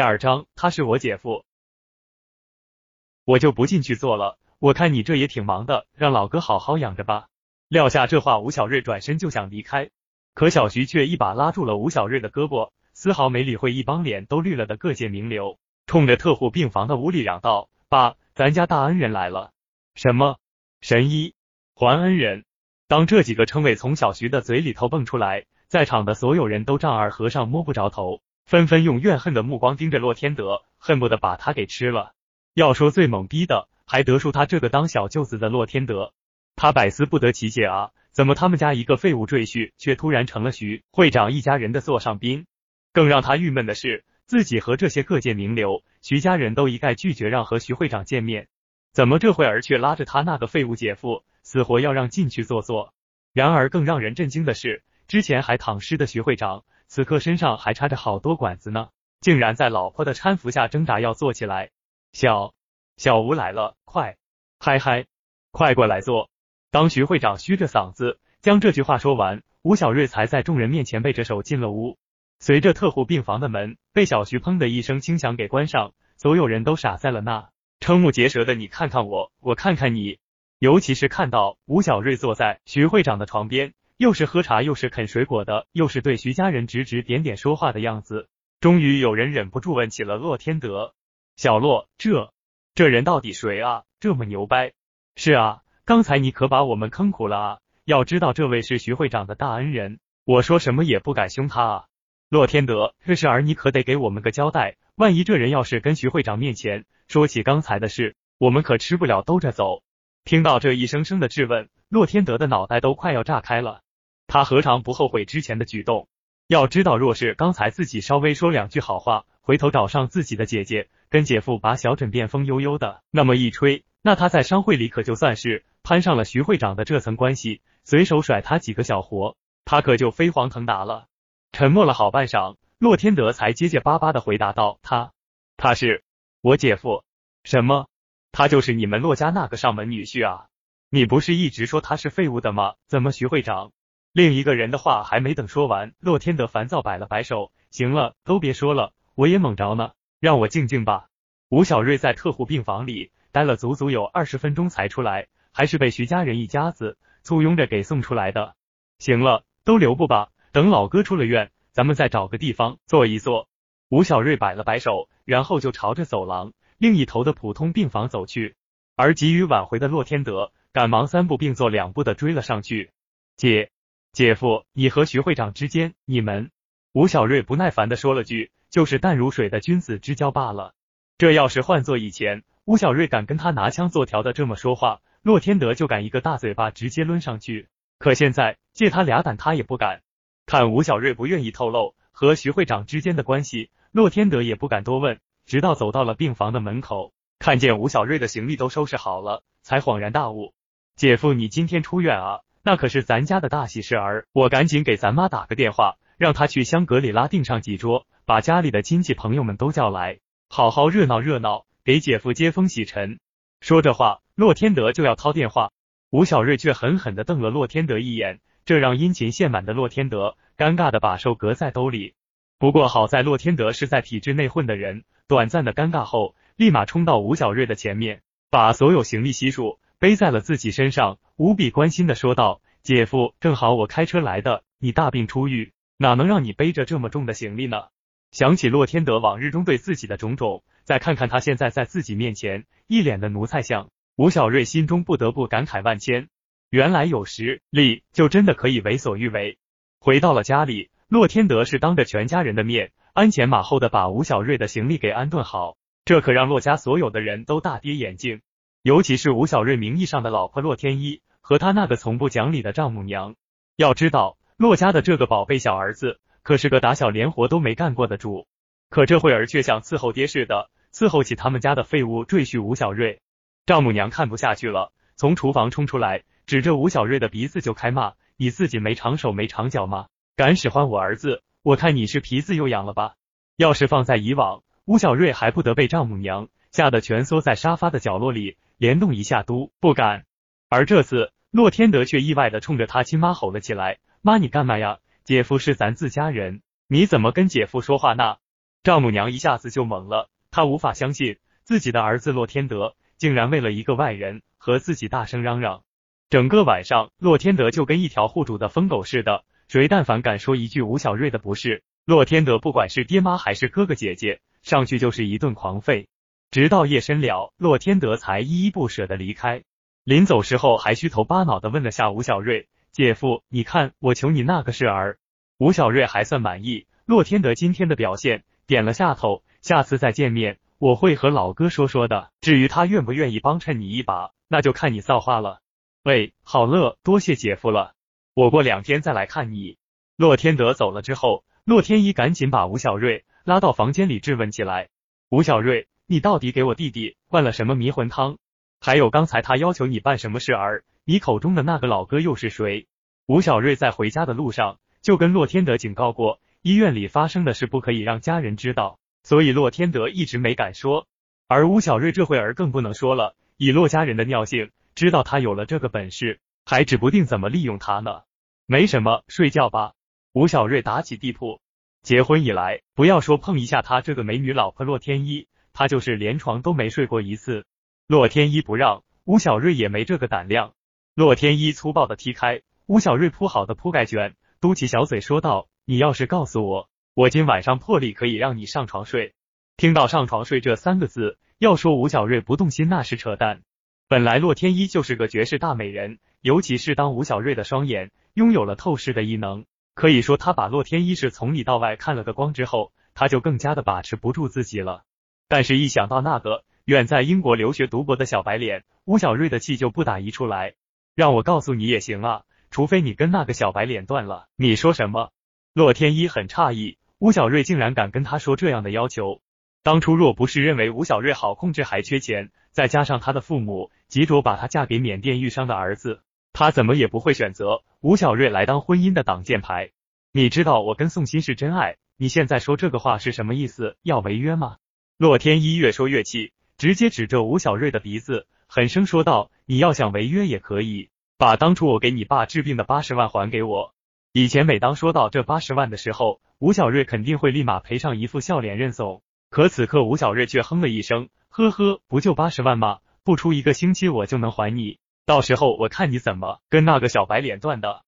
第二章，他是我姐夫，我就不进去坐了。我看你这也挺忙的，让老哥好好养着吧。撂下这话，吴小瑞转身就想离开，可小徐却一把拉住了吴小瑞的胳膊，丝毫没理会一帮脸都绿了的各界名流，冲着特护病房的屋里嚷道：“爸，咱家大恩人来了！”什么神医还恩人？当这几个称谓从小徐的嘴里头蹦出来，在场的所有人都丈二和尚摸不着头，纷纷用怨恨的目光盯着洛天德，恨不得把他给吃了。要说最懵逼的，还得数他这个当小舅子的洛天德。他百思不得其解啊，怎么他们家一个废物赘婿，却突然成了徐会长一家人的座上宾？更让他郁闷的是，自己和这些各界名流、徐家人都一概拒绝让和徐会长见面，怎么这会儿却拉着他那个废物姐夫，死活要让进去坐坐？然而更让人震惊的是，之前还躺尸的徐会长，此刻身上还插着好多管子呢，竟然在老婆的搀扶下挣扎要坐起来。小小吴来了，快，嗨嗨，快过来坐。当徐会长虚着嗓子将这句话说完，吴小瑞才在众人面前背着手进了屋。随着特护病房的门被小徐砰的一声轻响给关上，所有人都傻在了那，瞠目结舌的你看看我，我看看你，尤其是看到吴小瑞坐在徐会长的床边，又是喝茶又是啃水果的，又是对徐家人指指点点说话的样子，终于有人忍不住问起了洛天德：“小洛，这这人到底谁啊？这么牛掰？”“是啊。”刚才你可把我们坑苦了啊！要知道这位是徐会长的大恩人，我说什么也不敢凶他啊。洛天德，这事儿你可得给我们个交代，万一这人要是跟徐会长面前说起刚才的事，我们可吃不了兜着走。听到这一声声的质问，洛天德的脑袋都快要炸开了。他何尝不后悔之前的举动？要知道，若是刚才自己稍微说两句好话，回头找上自己的姐姐，跟姐夫把小枕边风悠悠的那么一吹，那他在商会里可就算是。攀上了徐会长的这层关系，随手甩他几个小活，他可就飞黄腾达了。沉默了好半晌，洛天德才结结巴巴的回答道：“他，他是我姐夫。什么？他就是你们洛家那个上门女婿啊？你不是一直说他是废物的吗？怎么徐会长？”另一个人的话还没等说完，洛天德烦躁摆了摆手：“行了，都别说了，我也懵着呢，让我静静吧。”吴小瑞在特护病房里待了足足有二十分钟才出来。还是被徐家人一家子簇拥着给送出来的。行了，都留步吧，等老哥出了院，咱们再找个地方坐一坐。吴小瑞摆了摆手，然后就朝着走廊另一头的普通病房走去。而急于挽回的洛天德赶忙三步并作两步的追了上去。姐，姐夫，你和徐会长之间，你们……吴小瑞不耐烦的说了句：“就是淡如水的君子之交罢了。”这要是换做以前，吴小瑞敢跟他拿枪做调的这么说话。洛天德就敢一个大嘴巴直接抡上去，可现在借他俩胆，他也不敢。看吴小瑞不愿意透露和徐会长之间的关系，洛天德也不敢多问。直到走到了病房的门口，看见吴小瑞的行李都收拾好了，才恍然大悟：姐夫，你今天出院啊？那可是咱家的大喜事儿。我赶紧给咱妈打个电话，让她去香格里拉订上几桌，把家里的亲戚朋友们都叫来，好好热闹热闹，给姐夫接风洗尘。说着话。洛天德就要掏电话，吴小瑞却狠狠的瞪了洛天德一眼，这让殷勤献满的洛天德尴尬的把手搁在兜里。不过好在洛天德是在体制内混的人，短暂的尴尬后，立马冲到吴小瑞的前面，把所有行李悉数背在了自己身上，无比关心的说道：“姐夫，正好我开车来的，你大病初愈，哪能让你背着这么重的行李呢？”想起洛天德往日中对自己的种种，再看看他现在在自己面前一脸的奴才相。吴小瑞心中不得不感慨万千，原来有实力就真的可以为所欲为。回到了家里，洛天德是当着全家人的面，鞍前马后的把吴小瑞的行李给安顿好，这可让洛家所有的人都大跌眼镜，尤其是吴小瑞名义上的老婆洛天依和他那个从不讲理的丈母娘。要知道，洛家的这个宝贝小儿子可是个打小连活都没干过的主，可这会儿却像伺候爹似的伺候起他们家的废物赘婿吴小瑞。丈母娘看不下去了，从厨房冲出来，指着吴小瑞的鼻子就开骂：“你自己没长手没长脚吗？敢使唤我儿子？我看你是皮子又痒了吧？”要是放在以往，吴小瑞还不得被丈母娘吓得蜷缩在沙发的角落里，连动一下都不敢。而这次，洛天德却意外的冲着他亲妈吼了起来：“妈，你干嘛呀？姐夫是咱自家人，你怎么跟姐夫说话呢？”丈母娘一下子就懵了，她无法相信自己的儿子洛天德竟然为了一个外人和自己大声嚷嚷。整个晚上，洛天德就跟一条护主的疯狗似的，谁但凡敢说一句吴小瑞的不是，洛天德不管是爹妈还是哥哥姐姐，上去就是一顿狂吠。直到夜深了，洛天德才依依不舍的离开。临走时候，还虚头巴脑的问了下吴小瑞：“姐夫，你看我求你那个事儿。”吴小瑞还算满意洛天德今天的表现，点了下头。下次再见面，我会和老哥说说的。至于他愿不愿意帮衬你一把，那就看你造化了。喂，好乐，多谢姐夫了。我过两天再来看你。洛天德走了之后，洛天依赶紧把吴小瑞拉到房间里质问起来：“吴小瑞。”你到底给我弟弟灌了什么迷魂汤？还有刚才他要求你办什么事儿？你口中的那个老哥又是谁？吴小瑞在回家的路上就跟洛天德警告过，医院里发生的事不可以让家人知道，所以洛天德一直没敢说。而吴小瑞这会儿更不能说了，以洛家人的尿性，知道他有了这个本事，还指不定怎么利用他呢。没什么，睡觉吧。吴小瑞打起地铺，结婚以来，不要说碰一下他这个美女老婆洛天依。他就是连床都没睡过一次，洛天依不让，吴小瑞也没这个胆量。洛天依粗暴的踢开吴小瑞铺好的铺盖卷，嘟起小嘴说道：“你要是告诉我，我今晚上破例可以让你上床睡。”听到上床睡这三个字，要说吴小瑞不动心那是扯淡。本来洛天依就是个绝世大美人，尤其是当吴小瑞的双眼拥有了透视的异能，可以说他把洛天依是从里到外看了个光之后，他就更加的把持不住自己了。但是，一想到那个远在英国留学读博的小白脸，吴小瑞的气就不打一处来。让我告诉你也行啊，除非你跟那个小白脸断了。你说什么？洛天依很诧异，吴小瑞竟然敢跟他说这样的要求。当初若不是认为吴小瑞好控制还缺钱，再加上他的父母急着把他嫁给缅甸玉商的儿子，他怎么也不会选择吴小瑞来当婚姻的挡箭牌。你知道我跟宋鑫是真爱，你现在说这个话是什么意思？要违约吗？洛天依越说越气，直接指着吴小瑞的鼻子，狠声说道：“你要想违约也可以，把当初我给你爸治病的八十万还给我。”以前每当说到这八十万的时候，吴小瑞肯定会立马赔上一副笑脸认怂。可此刻吴小瑞却哼了一声：“呵呵，不就八十万吗？不出一个星期我就能还你，到时候我看你怎么跟那个小白脸断的。”